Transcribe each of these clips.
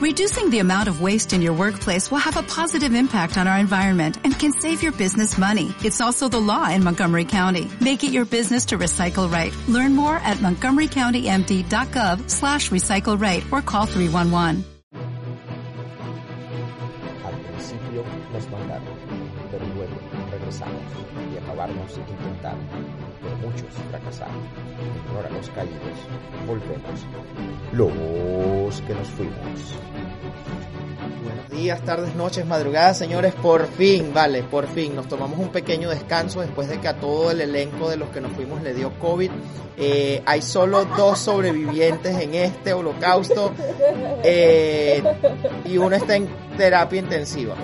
Reducing the amount of waste in your workplace will have a positive impact on our environment and can save your business money. It's also the law in Montgomery County. Make it your business to recycle right. Learn more at montgomerycountymd.gov slash recycle right or call 311. Al principio nos mandaron, pero luego regresamos y intentando, pero muchos fracasaron. En honor a los caídos, volvemos. Los que nos fuimos. Buenos días, tardes, noches, madrugadas, señores. Por fin, vale, por fin. Nos tomamos un pequeño descanso después de que a todo el elenco de los que nos fuimos le dio COVID. Eh, hay solo dos sobrevivientes en este holocausto eh, y uno está en terapia intensiva.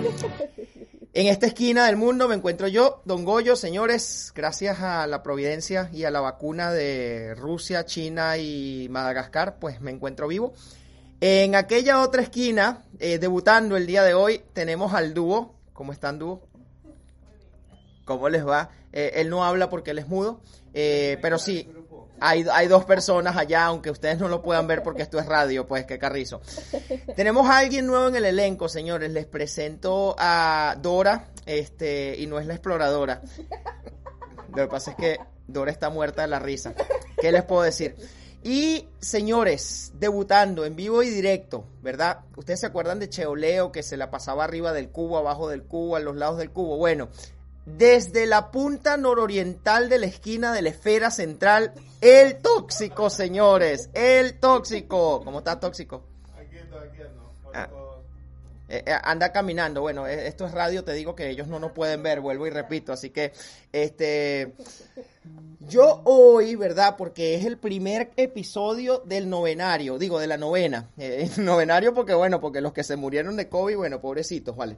En esta esquina del mundo me encuentro yo, Don Goyo, señores, gracias a la providencia y a la vacuna de Rusia, China y Madagascar, pues me encuentro vivo. En aquella otra esquina, eh, debutando el día de hoy, tenemos al dúo. ¿Cómo están, dúo? ¿Cómo les va? Eh, él no habla porque él es mudo, eh, pero sí, hay, dos personas allá, aunque ustedes no lo puedan ver porque esto es radio, pues qué carrizo. Tenemos a alguien nuevo en el elenco, señores. Les presento a Dora, este, y no es la exploradora. Lo que pasa es que Dora está muerta de la risa. ¿Qué les puedo decir? Y señores, debutando en vivo y directo, ¿verdad? Ustedes se acuerdan de Cheoleo que se la pasaba arriba del cubo, abajo del cubo, a los lados del cubo. Bueno, desde la punta nororiental de la esquina de la esfera central, el tóxico, señores, el tóxico. ¿Cómo está tóxico? Aquí está, aquí no. Ah. Eh, eh, anda caminando. Bueno, eh, esto es radio, te digo que ellos no nos pueden ver, vuelvo y repito. Así que, este, yo hoy, ¿verdad? Porque es el primer episodio del novenario, digo, de la novena. Eh, novenario porque, bueno, porque los que se murieron de COVID, bueno, pobrecitos, ¿vale?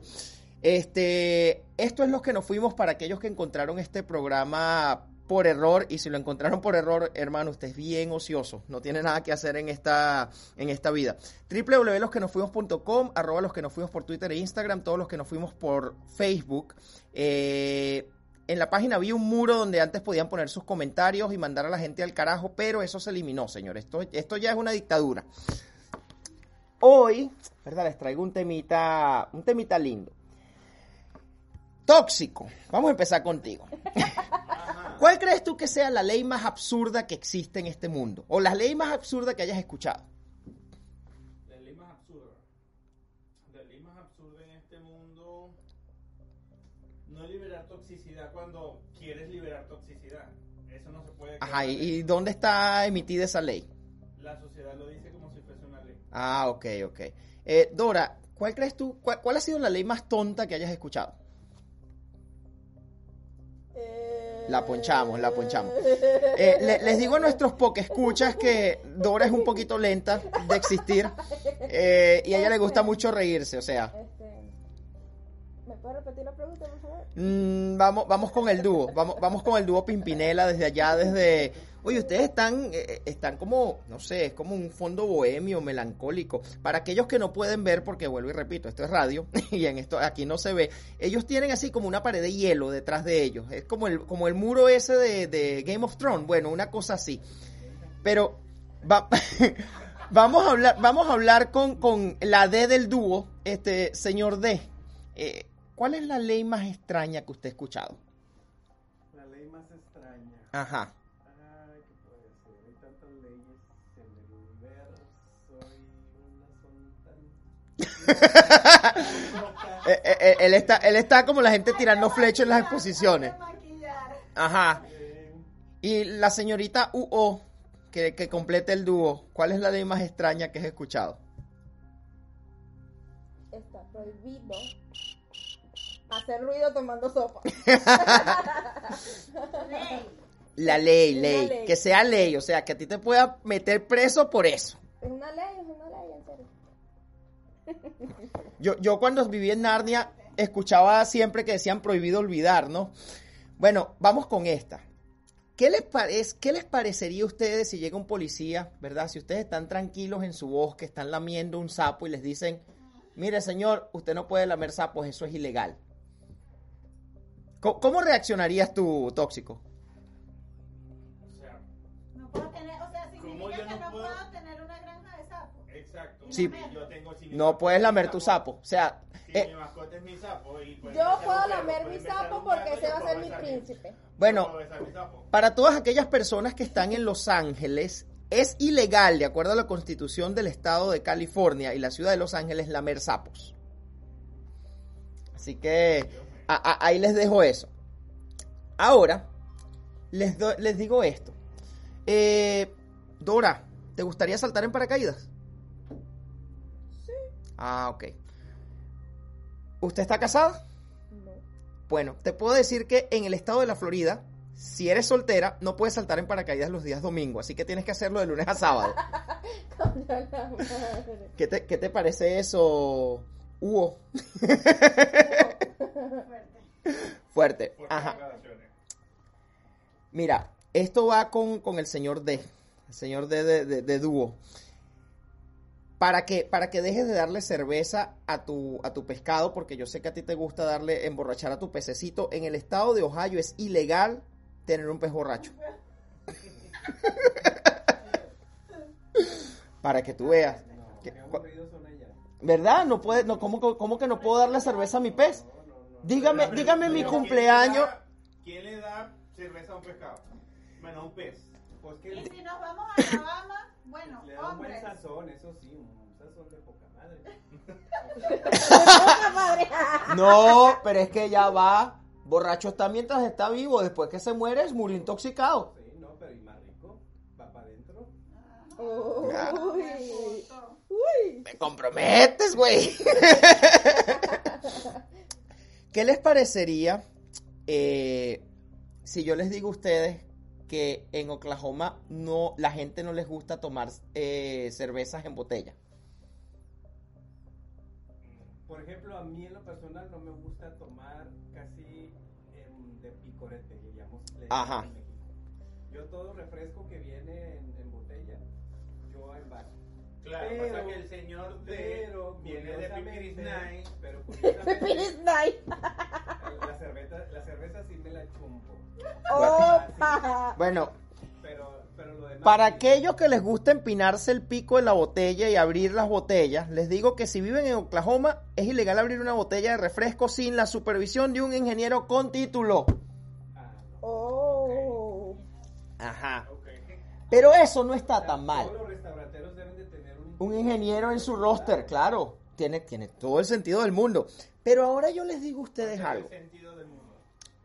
Este, esto es lo que nos fuimos para aquellos que encontraron este programa por error y si lo encontraron por error, hermano, usted es bien ocioso, no tiene nada que hacer en esta, en esta vida. www.losquenosfuimos.com, arroba los que nos fuimos por Twitter e Instagram, todos los que nos fuimos por Facebook. Eh, en la página había un muro donde antes podían poner sus comentarios y mandar a la gente al carajo, pero eso se eliminó, señores. Esto, esto ya es una dictadura. Hoy, ¿verdad? Les traigo un temita, un temita lindo. Tóxico. Vamos a empezar contigo. ¿Cuál crees tú que sea la ley más absurda que existe en este mundo? O la ley más absurda que hayas escuchado. La ley más absurda. La ley más absurda en este mundo. No liberar toxicidad cuando quieres liberar toxicidad. Eso no se puede. Ajá, ¿y, dónde está emitida esa ley? La sociedad lo dice como si fuese una ley. Ah, ok, ok. Eh, Dora, ¿cuál crees tú, cuál, cuál ha sido la ley más tonta que hayas escuchado? La ponchamos, la ponchamos. Eh, le- les digo a nuestros escuchas que Dora es un poquito lenta de existir eh, y a ella le gusta mucho reírse, o sea, Este, ¿Me puede repetir la pregunta, por favor? mm, vamos, vamos con el dúo, vamos, vamos con el dúo Pimpinela desde allá, desde... Oye, ustedes están, eh, están como, no sé, es como un fondo bohemio, melancólico. Para aquellos que no pueden ver, porque vuelvo y repito, esto es radio y en esto aquí no se ve, ellos tienen así como una pared de hielo detrás de ellos. Es como el, como el muro ese de, de Game of Thrones, bueno, una cosa así. Pero va- vamos a hablar, vamos a hablar con, con la D del dúo, este señor D. Eh, ¿Cuál es la ley más extraña que usted ha escuchado? La ley más extraña. Ajá. Eh, eh, eh, él, está, él está como la gente tirando flechas en las exposiciones. Ajá. Y la señorita UO, que, que complete el dúo, ¿cuál es la ley más extraña que has escuchado? Está prohibido hacer ruido tomando sopa. La ley, ley, ley. que sea ley, o sea, que a ti te pueda meter preso por eso. Es una ley, es una ley, en serio. Yo, yo cuando viví en Narnia escuchaba siempre que decían prohibido olvidar, ¿no? Bueno, vamos con esta. ¿Qué les, ¿Qué les parecería a ustedes si llega un policía, verdad? Si ustedes están tranquilos en su bosque, están lamiendo un sapo y les dicen, mire señor, usted no puede lamer sapos, eso es ilegal. ¿Cómo, cómo reaccionarías tú, tóxico? Exacto. Sí, Yo tengo si no puedes lamer tu sapo. O sea, Si eh, mi mascota es mi sapo y pues, Yo puedo lamer mi sapo porque ese va a ser mi príncipe. bueno. Para todas aquellas personas que están en Los Ángeles, es ilegal, de acuerdo a la constitución del estado de California y la ciudad de Los Ángeles, lamer sapos. Así que a- a- ahí les dejo eso. Ahora, les, do- les digo esto. Eh, Dora, ¿te gustaría saltar en paracaídas? Ah, ok. ¿Usted está casada? No. Bueno, te puedo decir que en el estado de la Florida, si eres soltera, no puedes saltar en paracaídas los días domingo, así que tienes que hacerlo de lunes a sábado. Contra la madre. ¿Qué te, qué te parece eso, Hugo? Fuerte. Por Ajá. Mira, esto va con, con el señor D, el señor D de, de- de dúo. Para que, para que dejes de darle cerveza a tu, a tu pescado, porque yo sé que a ti te gusta darle, emborrachar a tu pececito. En el estado de Ohio es ilegal tener un pez borracho. para que tú veas. Que- ¿Verdad? No puede, no, ¿cómo, que- cómo que no puedo darle cerveza a mi pez? Dígame, dígame mi cumpleaños. ¿Quién le da cerveza a un pescado? Bueno, a un pez. Pues Y si nos vamos a Alabama, bueno, le da un buen sazón, eso sí, un sazón de poca madre. No, pero es que ya va. Borracho está mientras está vivo. Después que se muere, es murió intoxicado. Sí, no, pero y más rico, va para adentro. Uy. Uy. Me comprometes, güey. ¿Qué les parecería eh, si yo les digo a ustedes que en Oklahoma no, la gente no les gusta tomar eh, cervezas en botella? Por ejemplo, a mí en lo personal no me gusta tomar casi em, de picorete, digamos. Ajá. llamamos en México. Yo todo refresco que viene en, en botella, yo en vaso. Claro, Pero- pasa que el señor de Pero viene de Pipiris Night. Pero Pipiris Night. la cerveza, la cerveza sí me la chumpo. Opa. Bueno, Pero, pero lo demás. Para sí. aquellos que les gusta empinarse el pico en la botella y abrir las botellas, les digo que si viven en Oklahoma es ilegal abrir una botella de refresco sin la supervisión de un ingeniero con título. Ah, no. Oh. Ajá. Pero eso no está tan mal. Todos los restauranteros deben de tener un, Un ingeniero en su roster, claro. Tiene, tiene todo el sentido del mundo. Pero ahora yo les digo a ustedes El algo. sentido del mundo.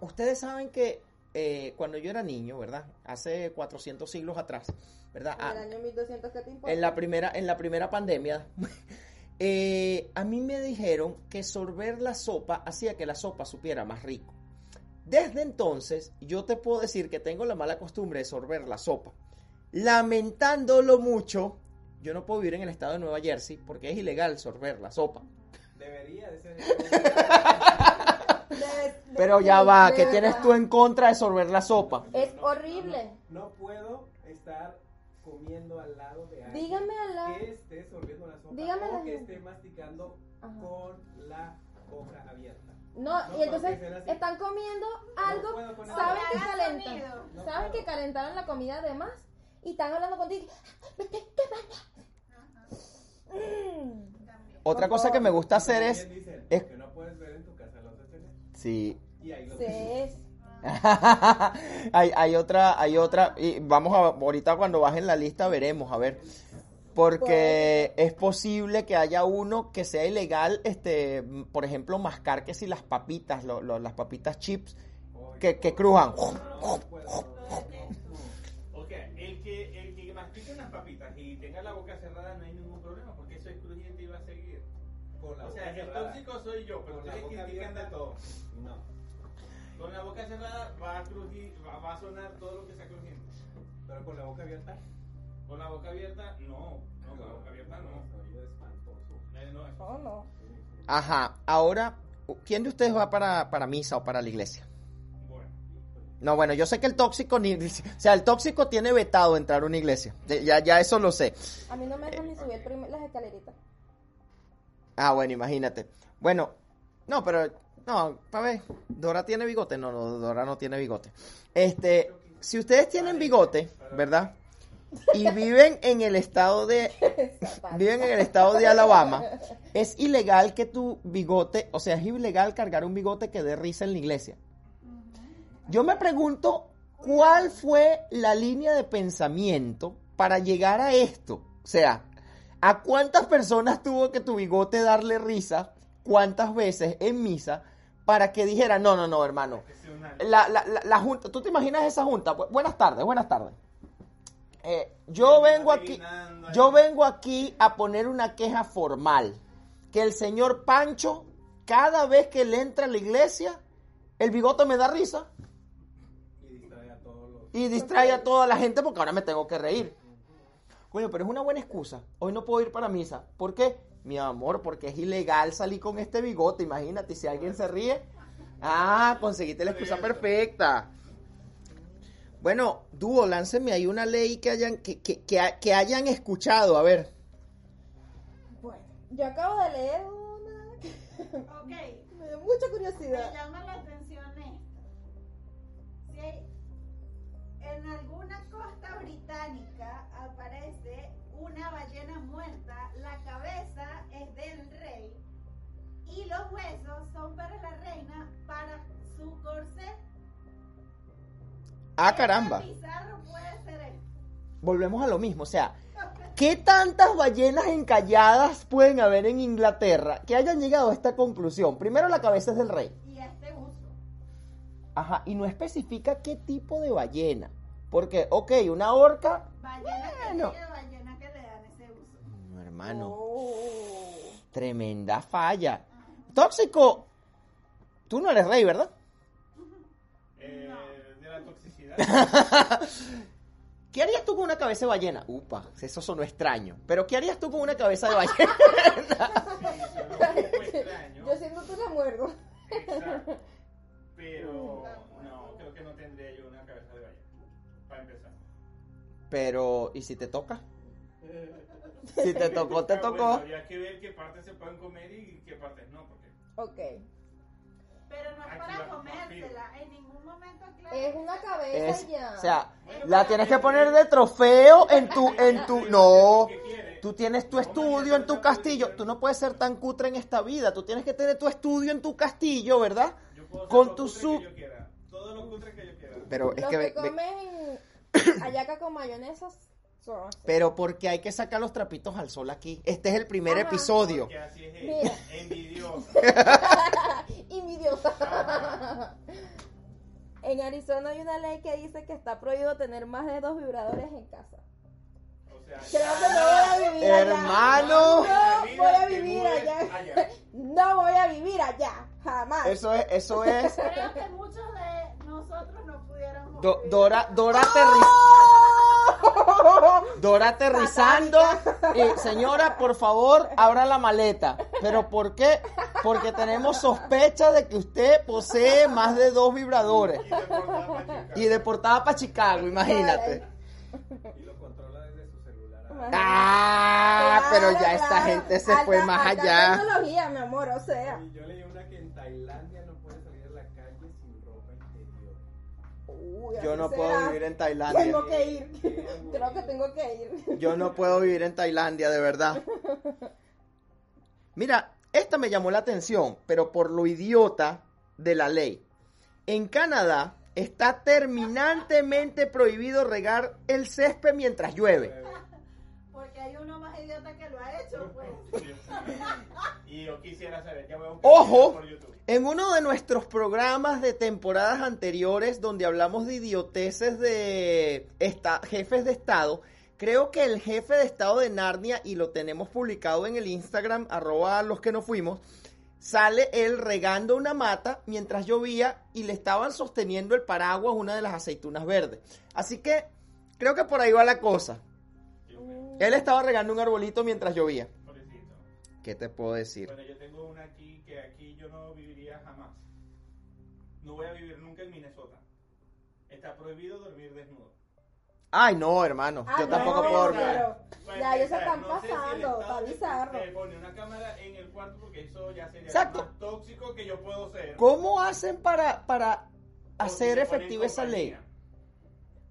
Ustedes saben que eh, cuando yo era niño, ¿verdad? Hace 400 siglos atrás, ¿verdad? En Ah, el año 1200, ¿qué te importa? en la primera, en la primera pandemia, eh, a mí me dijeron que sorber la sopa hacía que la sopa supiera más rico. Desde entonces, yo te puedo decir que tengo la mala costumbre de sorber la sopa. Lamentándolo mucho, yo no puedo vivir en el estado de Nueva Jersey porque es ilegal sorber la sopa. Debería de ser. Pero ya va, ¿qué tienes tú en contra de sorber la sopa? Es horrible. No, puedo estar comiendo al lado de alguien Dígame al lado. que esté sorbiendo la sopa Dígame o que esté masticando Ajá. con la boca abierta. No, No, y entonces están comiendo algo, saben que calentan. No saben puedo. que calentaron la comida de más y están hablando contigo. Mm. Otra cosa que me gusta hacer es... También dicen, es- que no puedes ver en tu casa los de tener. Sí, Y ahí lo Sí, tienes. es. hay, hay otra, hay otra, y vamos a, ahorita cuando bajen la lista veremos, a ver, porque es posible que haya uno que sea ilegal, este, por ejemplo, mascar que si las papitas, lo- lo- las papitas chips, que, que crujan. No, no puedo. no, no. Boca cerrada va a crujir, va, va a sonar todo lo que sea crujiente. Pero con la boca abierta. Con la boca abierta, no. No, con la boca abierta no. No, eso- Oh, no. Ajá, ahora, ¿quién de ustedes va para, para misa o para la iglesia? Bueno. No, bueno, yo sé que el tóxico, ni, o sea, el tóxico tiene vetado entrar a una iglesia, ya, ya eso lo sé. A mí no me dejan ni subir las escaleritas. Ah, bueno, imagínate. Bueno, no, pero no, para ver, Dora tiene bigote, no, no, Dora no tiene bigote. Este, si ustedes tienen bigote, ¿verdad? y viven en el estado de viven en el estado de Alabama, es ilegal que tu bigote, o sea, es ilegal cargar un bigote que dé risa en la iglesia. Yo me pregunto cuál fue la línea de pensamiento para llegar a esto. O sea, ¿a cuántas personas tuvo que tu bigote darle risa? ¿Cuántas veces en misa? Para que dijera, no, no, no, hermano. La, la, la, la junta, ¿tú te imaginas esa junta? Bu- Buenas tardes, buenas tardes. Eh, yo vengo aquí, yo vengo aquí a poner una queja formal. Que el señor Pancho, cada vez que le entra a la iglesia, el bigote me da risa Y distrae a todos los. y distrae a toda la gente porque ahora me tengo que reír. Coño, pero es una buena excusa. Hoy no puedo ir para misa. ¿Por qué? Mi amor, porque es ilegal salir con este bigote. Imagínate, si alguien se ríe. Ah, conseguiste la excusa perfecta. Bueno, dúo, láncenme ahí una ley que hayan, que, que, que, ha- que hayan escuchado. A ver. Bueno, yo acabo de leer una. Ok, Me dio mucha me curiosidad. llama la atención esto. Si hay- en alguna costa británica una ballena muerta, la cabeza es del rey y los huesos son para la reina para su corset. Ah, ¿Qué caramba. puede ser? Volvemos a lo mismo. O sea, ¿qué tantas ballenas encalladas pueden haber en Inglaterra que hayan llegado a esta conclusión? Primero, la cabeza es del rey. Y este uso. Ajá, y no especifica qué tipo de ballena. Porque, ok, una orca. Ballena Bueno. que sigue, ballena que le dan ese uso. No, hermano, Oh. tremenda falla. Tóxico, tú no eres rey, ¿verdad? Eh, de la toxicidad. ¿Qué harías tú con una cabeza de ballena? Upa, eso sonó extraño. Pero ¿qué harías tú con una cabeza de ballena? Sí, extraño. Yo siendo tú la muerdo. Exacto. Pero no, creo que no tendría yo una cabeza de ballena. Para empezar. Pero, ¿y si te toca? Si te tocó, te tocó. Bueno, habría que ver qué partes se pueden comer y qué partes no. Porque Ok. Pero no es Aquí para comérsela. En ningún momento aclara Es una cabeza Es, ya. o sea, la tienes que poner de trofeo en tu, en tu, no. Tú tienes tu estudio en tu castillo. Tú no puedes ser tan cutre en esta vida. Tú tienes que tener tu estudio en tu castillo, ¿verdad? Yo puedo Con lo tu cutre su... que yo quiera. Todo lo cutre que yo quiera. Pero es Los que... que, comen hallaca con mayonesa son así. Pero porque hay que sacar los trapitos al sol aquí. Este es el primer Ajá. episodio. Porque así es Mira. Envidiosa. Envidiosa. En Arizona hay una ley que dice que está prohibido tener más de dos vibradores en casa. O sea, Creo que no voy a vivir allá. Hermano. No voy a vivir allá. No voy a vivir allá. Jamás. Eso es, eso es. Creo que muchos de nosotros no pudiéramos. Do-. Dora, Dora aterriz- Dora aterrizando. Y, señora, por favor, abra la maleta. ¿Pero por qué? Porque tenemos sospecha de que usted posee más de dos vibradores. Y deportada pa' Chicago. Y deportada para Chicago, imagínate. Y lo controla desde su celular. Ah, pero ya Claro, esta gente se Alta- fue más alta allá. tecnología, mi amor, o sea. Y yo leí una que en Tailandia Uy, Yo no puedo será. vivir en Tailandia. Tengo que ir. Creo que tengo que ir. Yo no puedo vivir en Tailandia, de verdad. Mira, esta me llamó la atención, pero por lo idiota de la ley. En Canadá está terminantemente prohibido regar el césped mientras llueve. Porque hay uno más idiota que lo ha hecho, pues. Y yo quisiera saber, ya voy a buscar Ojo. por YouTube. En uno de nuestros programas de temporadas anteriores, donde hablamos de idioteces de esta- jefes de Estado, creo que el jefe de Estado de Narnia, y lo tenemos publicado en el Instagram, arroba los que nos fuimos, sale él regando una mata mientras llovía y le estaban sosteniendo el paraguas una de las aceitunas verdes. Así que creo que por ahí va la cosa. Él estaba regando un arbolito mientras llovía. ¿Qué te puedo decir? Bueno, yo tengo una aquí que aquí yo no viviría jamás. No voy a vivir nunca en Minnesota. Está prohibido dormir desnudo. Ay, no, hermano. Ah, Yo no, tampoco puedo dormir. Para Ya, ellos se están no pasando, está te- bizarro. Te pone una cámara en el cuarto porque eso ya sería Exacto. más tóxico que yo puedo ser. ¿Cómo hacen para, para hacer efectiva esa ley?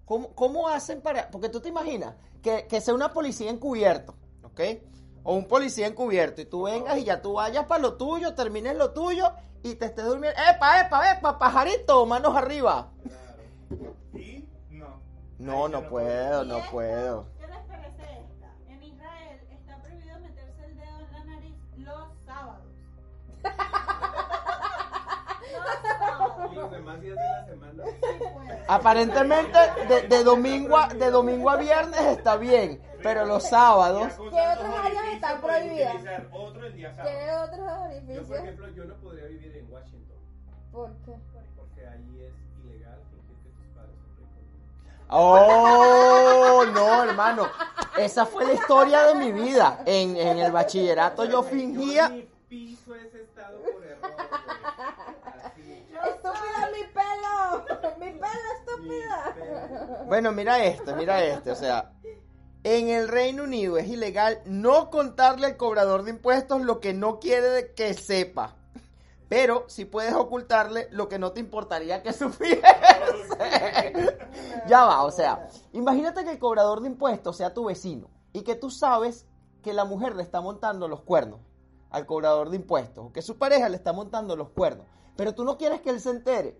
¿Cómo, cómo hacen para...? Porque tú te imaginas que, que sea una policía encubierto, ¿ok? O un policía encubierto y tú vengas y ya tú vayas para lo tuyo, termines lo tuyo y te estés durmiendo. ¡Epa, epa, epa, pajarito! Manos arriba. Claro. Y no. No, Ahí no yo puedo, no puedo. ¿Qué les parece esta? En Israel está prohibido meterse el dedo en la nariz los sábados. Aparentemente de, de domingo a, de domingo a viernes está bien, pero los sábados... ¿Qué otras áreas orificios están prohibidas? Otro el día sábado. ¿Qué otros Yo, por orificios? ejemplo, yo no podría vivir en Washington. ¿Por qué? Porque ahí es ilegal fingir que tus padres son ricos. Oh, no, hermano. Esa fue la historia de mi vida. En, en el bachillerato yo fingía... Yo piso ese estado por error. ¡Estúpida mi pelo! ¡Mi pelo estúpida! Bueno, mira este, mira este. O sea, en el Reino Unido es ilegal no contarle al cobrador de impuestos lo que no quiere que sepa. Pero si puedes ocultarle lo que no te importaría que supiese. ya va, o sea, imagínate que el cobrador de impuestos sea tu vecino y que tú sabes que la mujer le está montando los cuernos al cobrador de impuestos o que su pareja le está montando los cuernos, pero tú no quieres que él se entere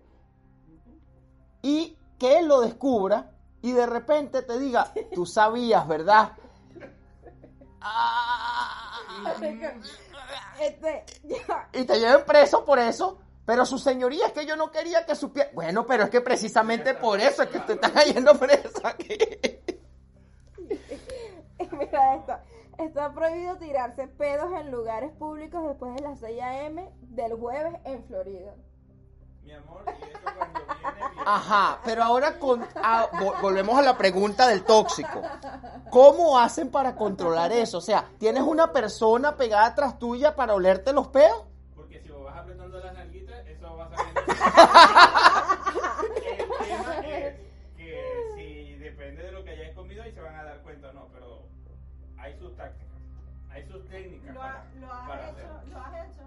y que él lo descubra y de repente te diga, tú sabías, ¿verdad? Ah, Este, y te lleven preso por eso. Pero su señoría es que yo no quería que supiera. Bueno, pero es que precisamente por eso es que te están cayendo preso aquí. Mira esto. Está prohibido tirarse pedos en lugares públicos después de las 6 a.m. del jueves en Florida. Mi amor, y eso cuando viene bien. Ajá, pero ahora con, ah, vo- volvemos a la pregunta del tóxico. ¿Cómo hacen para controlar eso? O sea, ¿tienes una persona pegada atrás tuya para olerte los pedos? Porque si vos vas apretando las nalguitas, eso va saliendo. El tema es que si depende de lo que hayáis comido, ahí se van a dar cuenta o no, pero hay sus tácticas, hay sus técnicas ¿Lo, para, ha- lo has para hecho? hacerlo. ¿Lo has hecho?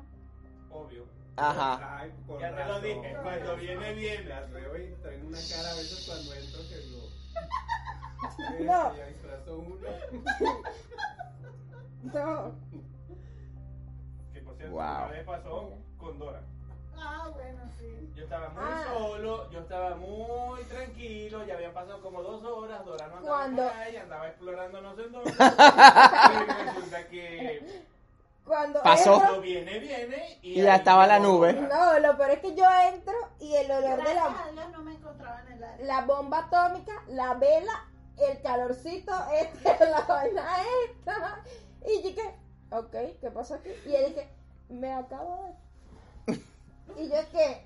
Obvio. Ajá. Ay, con Ya te lo dije, cuando viene bien. Las veo y traen una cara a veces cuando entro que lo. No. Ya disfrazó uno. No. Que por cierto, Wow. una vez pasó con Dora. Ah, bueno, sí. Yo estaba muy Ah. solo, yo estaba muy tranquilo, ya habían pasado como dos horas, Dora no andaba Cuando- por ahí, andaba explorando no sé dónde. y resulta que Cuando Pasó. entro- viene, viene y, Y ya estaba la nube. No, lo peor es que yo entro y el olor de la, a Dios no me encontraba en el área. la bomba atómica, la vela, el calorcito, este, la vaina esta. Y yo que, ok, ¿qué pasó aquí? Y él dije, me acabo de... Y yo que...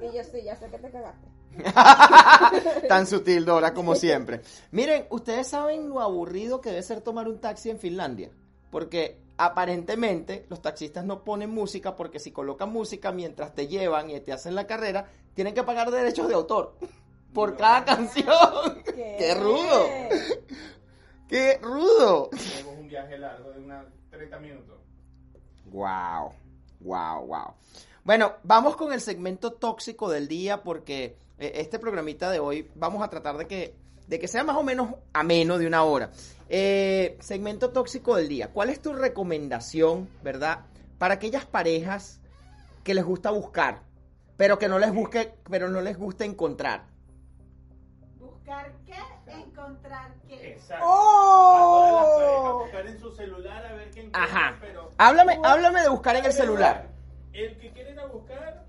Y yo sí, ya sé que te cagaste. Tan sutil, Dora, como siempre. Miren, ¿ustedes saben lo aburrido que debe ser tomar un taxi en Finlandia? Porque aparentemente los taxistas no ponen música porque si colocan música mientras te llevan y te hacen la carrera, tienen que pagar derechos de autor por cada canción. ¡Qué rudo! ¡Qué rudo! Tenemos un viaje largo de unos 30 minutos. Wow, wow, wow. Bueno, vamos con el segmento tóxico del día porque eh, este programita de hoy vamos a tratar de que, de que sea más o menos ameno de una hora. Eh, segmento tóxico del día. ¿Cuál es tu recomendación, verdad, para aquellas parejas que les gusta buscar, pero que no les busque, pero no les gusta encontrar? Buscar qué, encontrar qué. Exacto. ¡Oh! A buscar en su celular a ver qué encuentran, Ajá. pero Háblame, háblame de buscar en el celular. El que quiere ir a buscar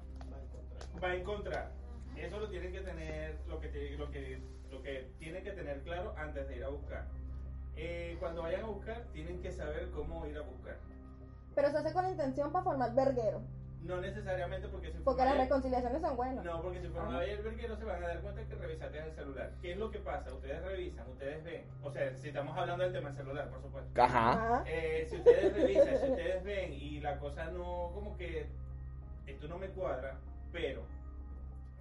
va a encontrar. Eso lo tienen que tener, lo que, lo que, que tienen que tener claro antes de ir a buscar. Eh, cuando vayan a buscar, tienen que saber cómo ir a buscar. Pero se hace con intención para formar verguero. No necesariamente porque si Porque las a- reconciliaciones son buenas. No, porque si fueron a ver el verguero se van a dar cuenta que revisaste el celular. ¿Qué es lo que pasa? Ustedes revisan, ustedes ven. O sea, si estamos hablando del tema del celular, por supuesto. Ajá. Ajá. Eh, si ustedes revisan, si ustedes ven y la cosa no, como que esto no me cuadra, pero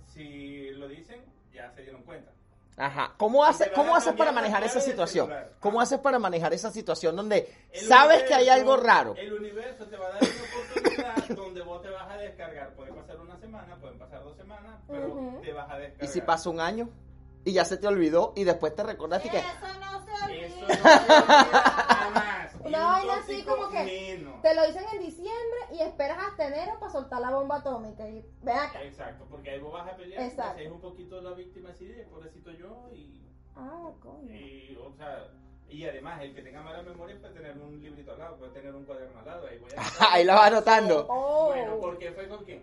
si lo dicen, ya se dieron cuenta. Ajá. ¿Cómo hace, cómo haces para manejar esa situación? ¿Cómo haces para manejar esa situación donde El sabes que hay universo- algo raro? El universo te va a dar una oportunidad donde vos te vas a descargar. Puede pasar una semana, pueden pasar dos semanas, pero Ujú. te vas a descargar. ¿Y si pasa un año? y ya se te olvidó y después te recordaste y que... Eso no se Eso olvida. no se olvida Una un vaina así como que menos. te lo dicen en diciembre y esperas hasta enero para soltar la bomba atómica. Y ven acá. Exacto, porque ahí vos vas a pelear, Exacto. es un poquito la víctima así de pobrecito yo y, Ah, coño. y, o sea, y además el que tenga mala memoria puede tener un librito al lado, puede tener un cuaderno al lado, ahí voy a Ahí la va anotando. Oh. Bueno, ¿por qué fue con quién?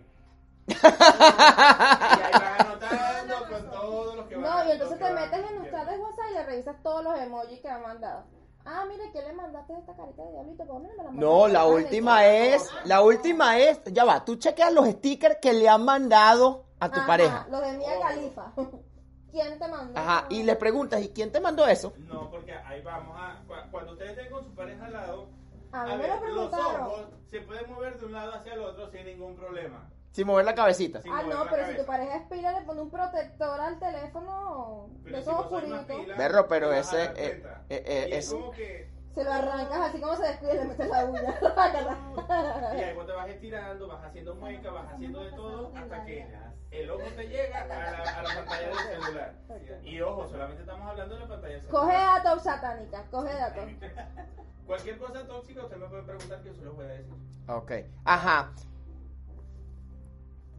y ahí van anotando con todos los que van No, y entonces te metes en los chats de WhatsApp y le revisas todos los emojis que han mandado. Ah, mire, ¿qué le mandaste esta carita de diablito? ¿Por dónde me la mandaste? No, la última es, la última es, ya va, tú chequeas los stickers que le han mandado a tu Ajá, pareja. Los de Oh. Califa. ¿Quién te mandó? Ajá, y le preguntas, ¿y quién te mandó eso? No, porque ahí vamos a. cu- Cuando ustedes estén con su pareja al lado, A a me ver, lo los ojos se pueden mover de un lado hacia el otro sin ningún problema. Sin mover la cabecita. Ah, no, pero si tu pareja es pila, le pone un protector al teléfono Pero de esos oscuritos. Berro, pero ese, eh, eh, eh, es es- como que. Se lo arrancas así como se descuida y le metes la uña. Y ahí vos te vas estirando, vas haciendo mueca, vas haciendo de todo hasta que el ojo te llega a la, a la pantalla del celular. Y ojo, solamente estamos hablando de la pantalla del celular. Coge datos satánica, coge datos. Cualquier cosa tóxica, usted me puede preguntar que yo se lo voy a decir. Ok. Ajá.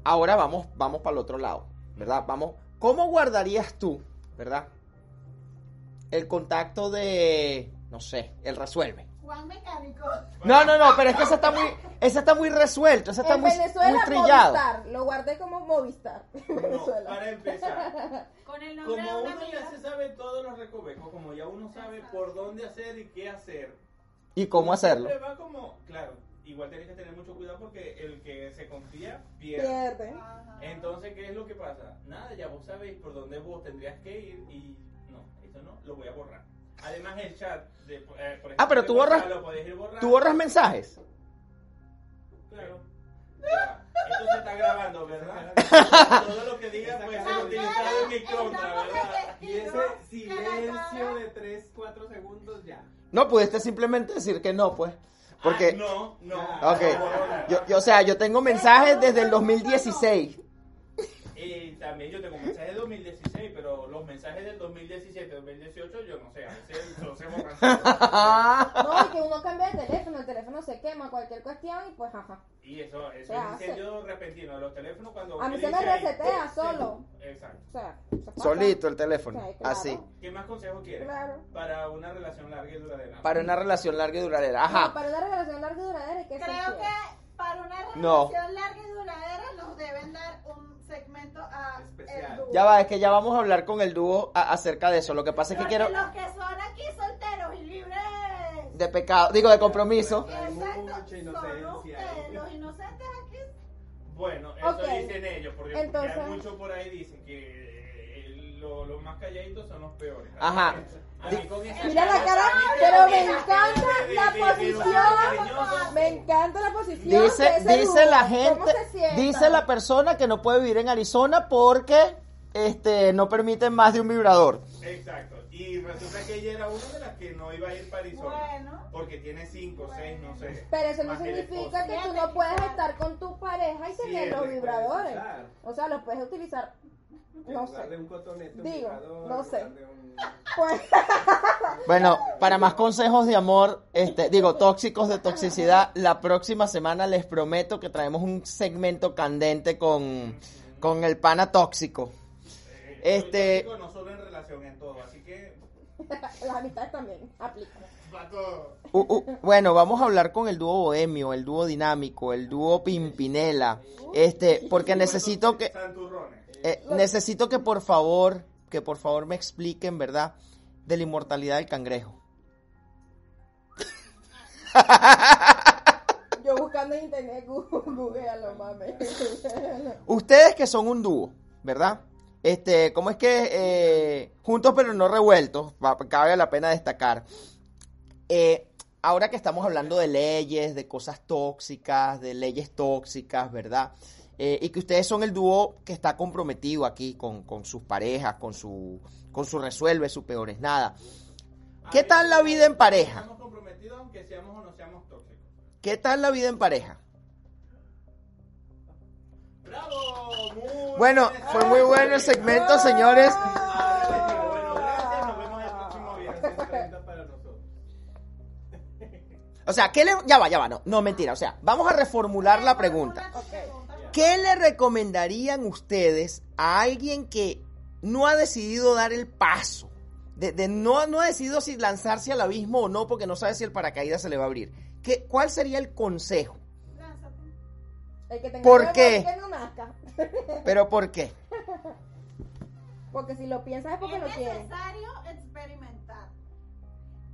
Ahora vamos, vamos para el otro lado, ¿verdad? Vamos. ¿Cómo guardarías tú, verdad? El contacto de, no sé, el resuelve. Juan Mecánico. No, no, no, pero es que ese está muy, ese está muy resuelto, ese está En muy, Venezuela, muy trillado. Movistar. Lo guardé como Movistar. En No, Venezuela. para empezar, Con el nombre como de uno amiga. ya se sabe todos los recovecos, como ya uno sabe por dónde hacer y qué hacer. ¿Y cómo hacerlo? va como, claro, igual tienes que tener mucho cuidado porque el que se confía pierde. Pierde. Entonces, ¿qué es lo que pasa? Nada, ya vos sabéis por dónde vos tendrías que ir y no, eso no, lo voy a borrar. Además, el chat, de, eh, por Ah, pero tú borras- WhatsApp Lo podés ir borrando. ¿Tú borras mensajes? Claro. Ya. Esto se está grabando, ¿verdad? Todo lo que diga puede ser utilizado en mi contra, ¿verdad? Y ese silencio de 3, 4 segundos ya. No, pudiste simplemente decir que no, pues. Porque, Ah, no, no. ok, no, yo, yo, o sea, yo tengo mensajes desde el 2016. Y también yo tengo mensajes de 2016, pero los mensajes del 2017, 2018, yo no sé, a veces no se borran. No, y que uno cambia de teléfono, el teléfono se quema, cualquier cuestión y pues ajá. Y eso, eso es hace. incendio repentino de los teléfonos cuando... A mí se me dice ahí, resetea se- solo. Exacto. O sea, se. Solito el teléfono, Sí, claro. así. ¿Qué más consejo quieres? Claro. Para una relación larga y duradera. Para una relación larga y duradera. No, Ajá. para una relación larga y duradera ser Creo que para una relación No. larga y duradera nos un segmento a Especial. el. Ya va, es que ya vamos a hablar con el dúo a- acerca de eso. Lo que pasa es que Porque quiero... Los que son aquí solteros y libres. De pecado, digo, de compromiso. Exacto, son ustedes, los inocentes aquí. Bueno, eso Ok. dicen ellos, porque Entonces- muchos por ahí dicen que eh, lo- los más calladitos son los peores. Ajá. Mira la cara, pero me encanta la posición. Me encanta la posición. de Dice, ese dice la ¿Cómo gente, dice la persona que no puede vivir en Arizona porque este no permiten más de un vibrador. Exacto. Y resulta que ella era una de las que no iba a ir para Arizona. Bueno. Porque tiene cinco, seis, no sé. Pero eso no que significa esposo. que tú no puedes estar con tu pareja y tener los vibradores. O sea, los puedes utilizar. No de sé. un cotonete, un Digo, vibrador, no sé. un- Pues, Bueno, para más consejos de amor, este, digo, tóxicos de toxicidad, la próxima semana les prometo que traemos un segmento candente con, con el pana tóxico. Eh, Este- tóxico no solo en relación, en todo. Así que, las amistades también aplican. Uh, uh, bueno, vamos a hablar con el dúo bohemio, el dúo dinámico, el dúo pimpinela, este, porque necesito que, eh, necesito que por favor, que por favor me expliquen, ¿verdad? De la inmortalidad del cangrejo. Yo buscando en internet, Google, googlealo, mami. Ustedes que son un dúo, ¿verdad? Este, ¿cómo es que eh, juntos pero no revueltos? Cabe la pena destacar. Eh, ahora que estamos hablando de leyes, de cosas tóxicas, de leyes tóxicas, ¿verdad? Eh, y que ustedes son el dúo que está comprometido aquí con, con sus parejas, con su, con su resuelve, su peor es nada. ¿Qué tal la vida en pareja? Estamos comprometidos aunque seamos o no seamos tóxicos. ¿Qué tal la vida en pareja? ¡Bravo! Muy Bueno, fue muy bueno el segmento, señores. O sea, ¿qué le... Ya va, ya va, no, no, mentira. O sea, vamos a reformular la pregunta. ¿Qué le recomendarían ustedes a alguien que no ha decidido dar el paso? De, de no, no ha decidido si lanzarse al abismo o no porque no sabe si el paracaídas se le va a abrir. ¿Qué, ¿Cuál sería el consejo? Lánzate. El que tenga ¿Por qué? que no nazca. ¿Pero por qué? Porque si lo piensas es porque es lo quieres. necesario experimentar.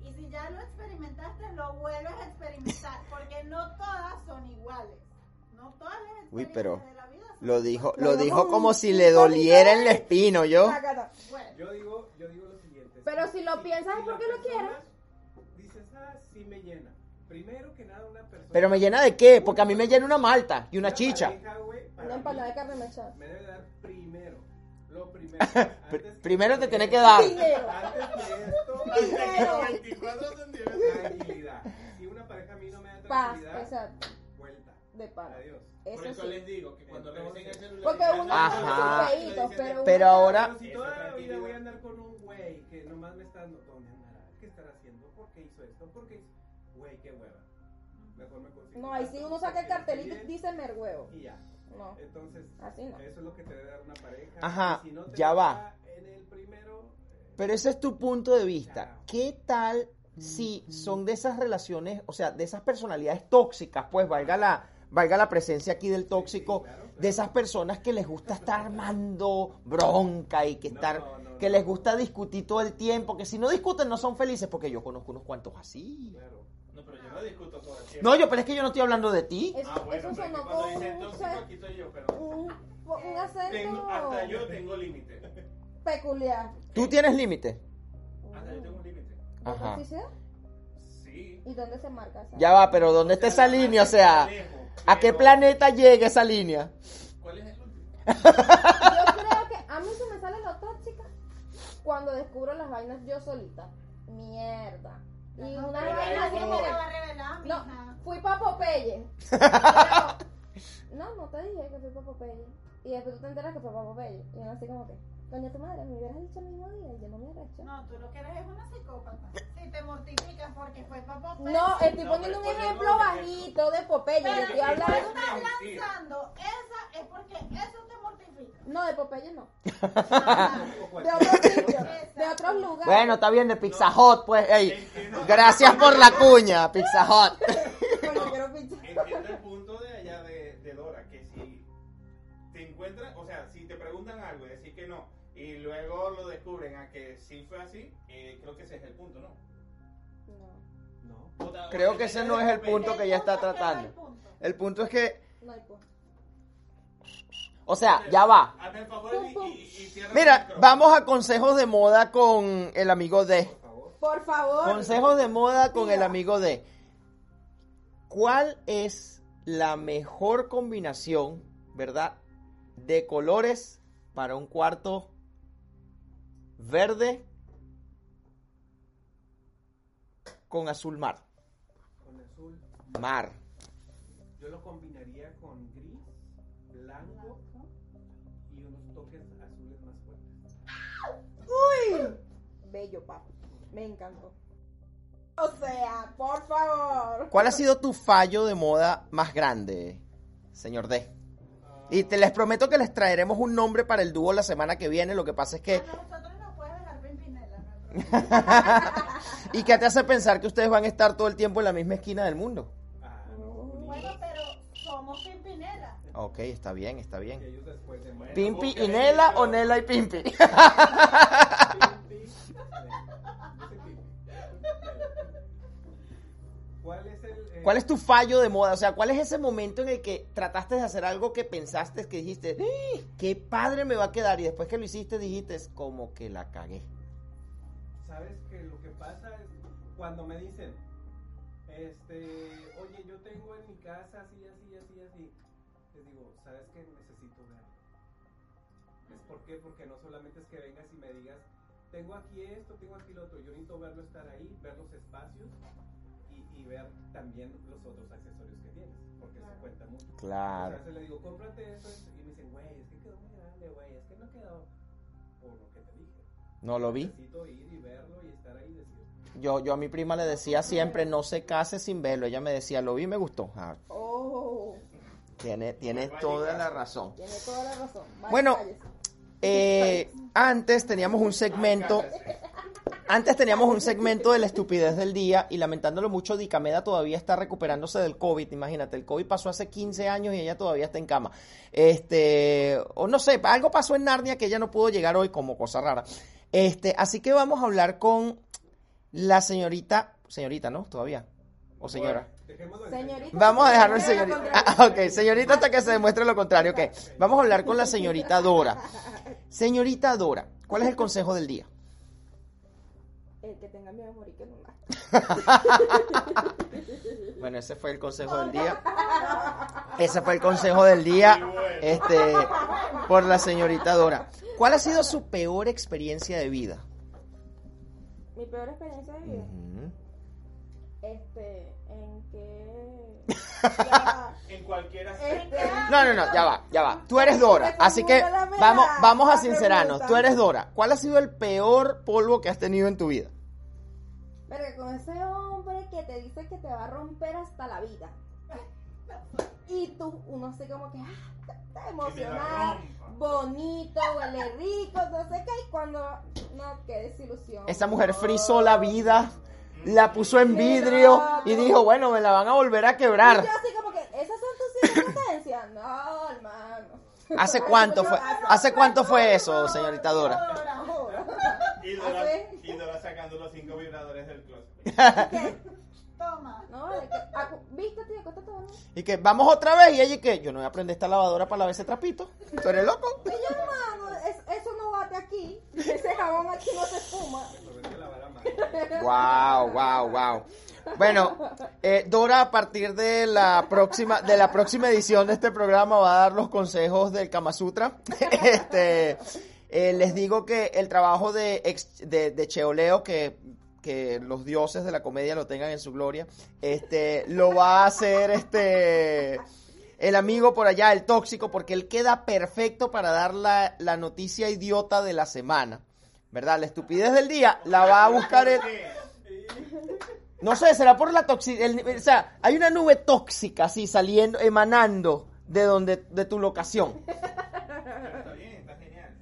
Y si ya lo experimentaste, lo vuelves a experimentar. Porque no todas son iguales. No todas las experiencias Uy, pero de la vida son Lo dijo, iguales. lo dijo como si le doliera en la espino, yo. Bueno, Yo digo, yo digo lo siguiente. Pero si lo piensas es porque lo quieres. Dices, ah, sí me llena. Primero que nada, una persona. Pero me llena de qué? Porque a mí me llena una malta y una chicha. pareja, güey, para Una empanada de carne mechada. Me debe dar primero. Lo primero. Antes Primero te tiene que dar. Dinero. Antes de esto, Dinero. 24 centímetros. tranquilidad. Si una pareja a mí no me da Paz, tranquilidad, exacto. vuelta. De pana. Adiós. Por Eso sí. les digo que cuando revisen el celular. Porque uno no- Ajá. peitos, pero Pero uno- ahora, Pero si toda la vida voy a andar con un güey que nomás me está dando, ¿dónde andará? ¿Qué estará haciendo? ¿Por qué hizo esto? ¿Por qué hizo? Güey, qué hueva. Mejor me consigo. No, ahí sí uno saca el cartelito y dice merhuevo. Y ya. No, Entonces, así no. eso es lo que te debe dar una pareja. Ajá, si no te ya va. En el primero. eh, pero ese es tu punto de vista. ¿Qué tal si son de esas relaciones, o sea, de esas personalidades tóxicas, pues valga la, valga la presencia aquí del tóxico, de esas personas que les gusta estar armando bronca y que estar, no, no, que les gusta discutir todo el tiempo, que si no discuten no son felices, porque yo conozco unos cuantos así. Claro. No, pero yo no discuto todo el tiempo. No, yo, pero es que yo no estoy hablando de ti. Eso, Ah, bueno, eso sonó dicen un, tóxico, aquí estoy yo, pero. un, un Tengo, hasta yo tengo límite. peculiar. ¿Tú tienes límite? Hasta yo tengo un límite. ¿De Ajá. Sí. ¿Y dónde se marca esa? Ya va, pero ¿dónde está esa línea? O sea, ¿a qué planeta llega esa línea? ¿Cuál es el último? Yo creo que a mí se me sale lo tóxica cuando descubro las vainas yo solita. Mierda. Y no, una va a revelar, No, mija. fui pa' Popeye. no, no te dije que fui pa' Popeye. Y después tú te enteras que fue pa' Popeye. Y uno así como que, coño tu madre, me hubieras dicho el mismo día y yo no me hubiera hecho. No, tú lo que eres es una psicópata. Si te mortificas porque fue papá. No, estoy No, poniendo un ejemplo bajito de Popeye. Pero Yo estoy tú hablando. estás lanzando esa es porque eso te mortifica. No, de Popeye no. De otros sitios, de otros lugares. Bueno, está bien, de Pizza Hut, pues. ey, gracias por la cuña, Pizza Hut. Así, eh, creo que ese es el punto, ¿no? No, No. O sea, Creo que ese no es el punto que ella está tratando. punto. El punto es que, no hay punto. o sea, ya va. Hazme el favor y, y, y cierra el Mira, micrófono. vamos a consejos de moda con el amigo de. Por favor. Consejos de moda con el amigo de. ¿Cuál es la mejor combinación, verdad, de colores para un cuarto verde con azul mar? Con azul. Mar. Yo lo combinaría con gris, blanco y unos toques azules más fuertes. Uy. Bello, papi. Me encantó. O sea, por favor. ¿Cuál ha sido tu fallo de moda más grande, señor D? Y te les prometo que les traeremos un nombre para el dúo la semana que viene. Lo que pasa es que. A nosotros nos puedes dejar pimpinela, no hay problema. ¿Y qué te hace pensar que ustedes van a estar todo el tiempo en la misma esquina del mundo? Ah, no, Bueno, pero somos pimpinela. Ok, está bien, está bien. ¿Pimpi y Nela el o Nela y Pimpi? ¿Cuál es el. eh, ¿Cuál es tu fallo de moda? O sea, ¿cuál es ese momento en el que trataste de hacer algo que pensaste, que dijiste, "¡Ah! qué padre me va a quedar? Y después que lo hiciste dijiste, "Es como que la cagué. Sabes que lo que pasa es cuando me dicen, este, oye, yo tengo en mi casa así, así, así, así. Les digo, ¿sabes qué? Necesito ver. ¿Es por qué? Porque no solamente es que vengas y me digas, tengo aquí esto, tengo aquí lo otro. Yo necesito verlo estar ahí, ver los espacios y, y ver también los otros accesorios que tienes, porque eso cuenta mucho. O Claro. sea, se le digo, cómprate eso y me dicen, güey, es que quedó muy grande, güey, es que no quedó ¿No lo vi? Yo, yo a mi prima le decía siempre, no se case sin verlo. Ella me decía, lo vi y me gustó. Ah, Oh, tiene tiene toda la razón. tiene toda la razón. Bueno. Eh, antes teníamos un segmento. Antes teníamos un segmento de la estupidez del día y lamentándolo mucho, Dicameda todavía está recuperándose del COVID. Imagínate, el COVID pasó hace 15 años y ella todavía está en cama. Este, o no sé, algo pasó en Narnia que ella no pudo llegar hoy como cosa rara. Este, así que vamos a hablar con la señorita, señorita, ¿no? Todavía. O señora. Señorita. Vamos a dejarlo en señorita. Ah, ok, señorita hasta que se demuestre lo contrario. Ok, vamos a hablar con la señorita Dora. Señorita Dora, ¿cuál es el consejo del día? El que tenga miedo a morir que nunca. Bueno, ese fue el consejo del día. Ese fue el consejo del día este, por la señorita Dora. ¿Cuál ha sido su peor experiencia de vida? Mi peor experiencia de vida. Este, en que. Ya, En cualquier aspecto. este, No, no, no, ya va, ya va. Tú eres Dora, así que vamos, vamos a sincerarnos. Tú eres Dora. ¿Cuál ha sido el peor polvo que has tenido en tu vida? Verga, con ese hombre que te dice que te va a romper hasta la vida. Y tú, uno así como que, ah, está- emocionado, bonito, huele rico, no sé qué, y cuando, no, qué desilusión. Esa mujer frizó la vida, la puso en vidrio y dijo, bueno, me la van a volver a Y quebrar. yo así como que, ¿esas son tus circunstancias? No, hermano. ¿Hace cuánto fue, hace cuánto fue eso, señorita Dora? Y Dora, Hace- y Dora sacando los cinco vibradores del closet. ¿Qué? Toma. No, de que, acu- viste, tío, acuéstate a dormir. Y que vamos otra vez y ella y que yo no voy a prender esta lavadora para lavar ese trapito. ¿Tú eres loco? Yo, hermano, es- eso no bate aquí. Ese jabón aquí no se espuma. Wow, wow, wow. Bueno, eh, Dora a partir de la próxima de la próxima edición de este programa va a dar los consejos del Kama Sutra. Este, eh, les digo que el trabajo de, ex- de, de Cheoleo que que los dioses de la comedia lo tengan en su gloria, este, lo va a hacer este el amigo por allá, el tóxico, porque él queda perfecto para dar la, la noticia idiota de la semana. ¿Verdad? La estupidez del día la va a buscar el... No sé, será por la toxicidad. O sea, hay una nube tóxica así saliendo, emanando de donde, de tu locación. Está bien, está genial.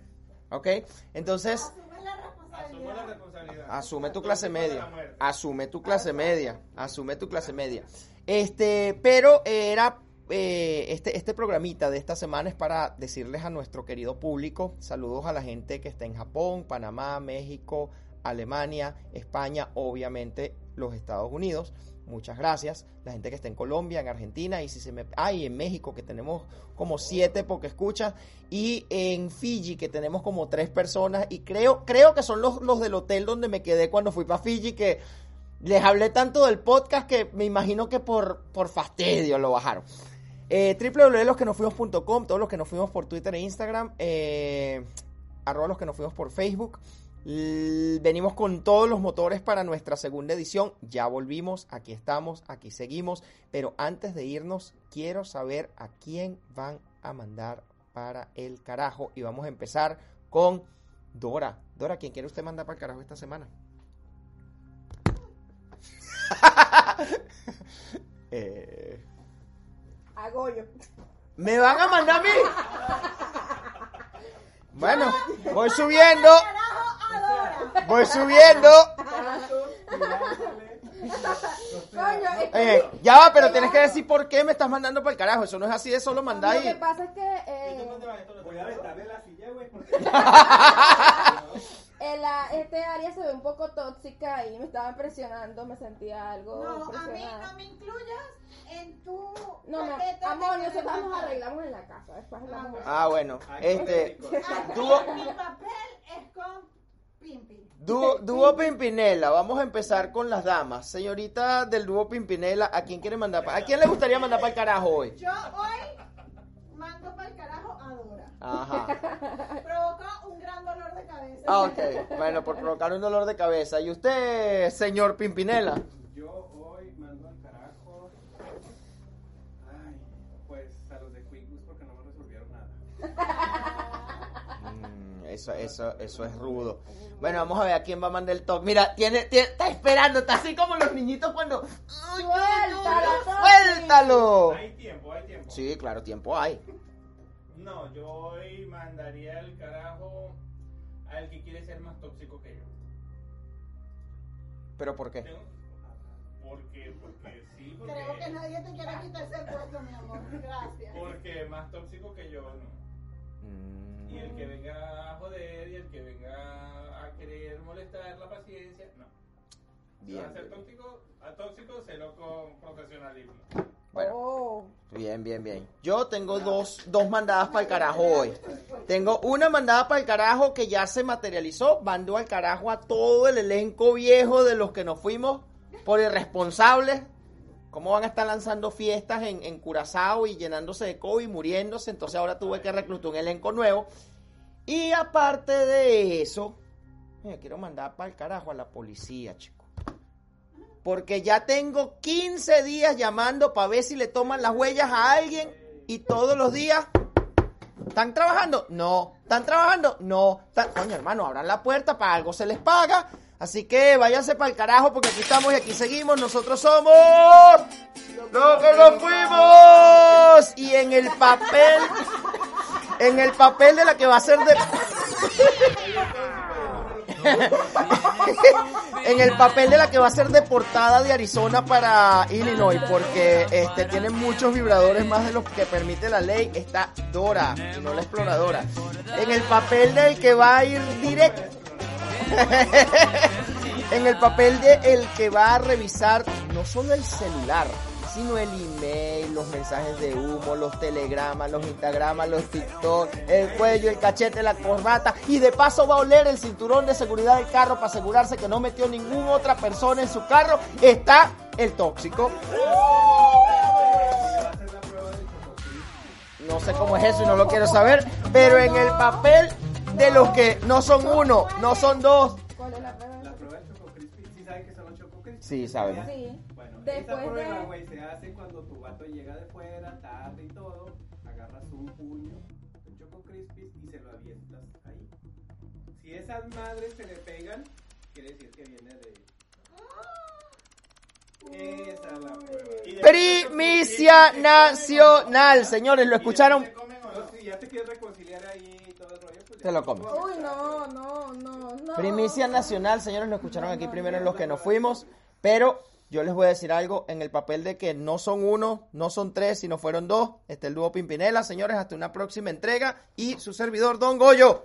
¿Ok? Entonces, Asume la responsabilidad. Asume la responsabilidad. Asume tu clase la media. Asume tu clase media. Asume tu clase media. Este, pero eh, era. eh, este, este programita de esta semana es para decirles a nuestro querido público, saludos a la gente que está en Japón, Panamá, México, Alemania, España, obviamente los Estados Unidos. Muchas gracias. La gente que está en Colombia, en Argentina y si se me... Ay, en México que tenemos como siete porque escuchas y en Fiji que tenemos como tres personas y creo creo que son los, los del hotel donde me quedé cuando fui para Fiji que les hablé tanto del podcast que me imagino que por, por fastidio lo bajaron. Eh, todos los que nos fuimos por Twitter e Instagram, eh, arroba los que nos fuimos por Facebook. Venimos con todos los motores para nuestra segunda edición. Ya volvimos, aquí estamos, aquí seguimos. Pero antes de irnos, quiero saber a quién van a mandar para el carajo. Y vamos a empezar con Dora. Dora, ¿quién quiere usted mandar para el carajo esta semana? eh, Hago yo. ¿Me van a mandar a mí? Bueno, voy subiendo. Voy subiendo. Coño, es que Eh, ya va, pero tienes que decir por qué me estás mandando para el carajo. Eso no es así de solo mandar Lo que y... pasa es que ¿Y tú eh, Voy a aventarle la silla, güey, porque... en la- este área se ve un poco tóxica y me estaba impresionando, me sentía algo No, a mí presionada. no me incluyas en tu No, no, paquete amor, nosotros nos arreglamos en la casa, después hablamos. de eso. Ah, bueno. Este. Aquí mi papel es con Pimpi. dúo, dúo Pimpinela. Vamos a empezar con las damas. Señorita del dúo Pimpinela, ¿a quién quiere mandar? pa- ¿A quién le gustaría mandar para el carajo hoy? Yo hoy mando para el carajo a Dora. Ajá. Provoca un gran dolor de cabeza. Ah, ok. Bueno, por provocar un dolor de cabeza. ¿Y usted, señor Pimpinela? Yo hoy mando al carajo. Ay, pues a los de QuickBooks porque no me resolvieron nada. Eso, eso, eso es rudo. Bueno, vamos a ver a quién va a mandar el toque. Mira, tiene, tiene- está esperando, está así como los niñitos cuando. ¡Ay, Suéltalo. ¡Suéltalo! Hay tiempo, hay tiempo. Sí, claro, tiempo hay. No, yo hoy mandaría el carajo al que quiere ser más tóxico que yo. ¿Pero por qué? Tengo- Porque, porque sí, porque, Creo que nadie te quiere quitar ese puesto, mi amor. Gracias. porque más tóxico que yo no. Mm. Y el que venga a joder y el que venga a querer molestar la paciencia, no. Si Bien, va a ser bien, tóxico, a tóxico, celo con profesionalismo. Bueno. Oh. Bien, bien, bien. Yo tengo dos, dos mandadas para el carajo hoy. Tengo una mandada para el carajo que ya se materializó. Mandó al carajo a todo el elenco viejo de los que nos fuimos por irresponsables. ¿Cómo van a estar lanzando fiestas en, en Curazao y llenándose de COVID, muriéndose? Entonces ahora tuve que reclutar un elenco nuevo. Y aparte de eso, me quiero mandar para el carajo a la policía, chicos. Porque ya tengo 15 días llamando para ver si le toman las huellas a alguien y todos los días ¿Están trabajando? No. ¿Están trabajando? No. ¿Están- Coño, hermano, abran la puerta, para algo se les paga. Así que váyanse para el carajo porque aquí estamos y aquí seguimos. Nosotros somos los que nos fuimos. Y en el papel, en el papel de la que va a ser de... en el papel de la que va a ser deportada de Arizona para Illinois, porque este tiene muchos vibradores más de los que permite la ley, está Dora, no la exploradora. En el papel del que va a ir directo. en el papel de el que va a revisar no solo el celular, sino el email, los mensajes de humo, los telegramas, los instagramas, los TikTok, el cuello, el cachete, la corbata y de paso va a oler el cinturón de seguridad del carro para asegurarse que no metió ninguna otra persona en su carro. Está el tóxico. No sé cómo es eso y no lo quiero saber, pero en el papel de los que no son uno, no son dos. ¿Cuál es la prueba? La prueba del Choco Crispy, ¿sí saben que son los Choco Crispy? Sí, sabemos. Sí. Bueno, Después esa prueba, de- güey, se hace cuando tu vato llega de fuera, tarde y todo, agarras un puño de Choco Crispy y se lo avientas ahí. Si esas madres se le pegan, quiere decir que viene de... Esa es la prueba. De- Primicia nacional, señores, lo escucharon. Si ya te quieres reconciliar ahí Se lo comes. Uy, no, no, no, no. Primicia nacional, señores, lo escucharon aquí primero en los que nos fuimos, pero yo les voy a decir algo en el papel de que no son uno, no son tres, sino fueron dos. Está el dúo Pimpinela, señores, hasta una próxima entrega y su servidor Don Goyo.